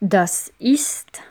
Das ist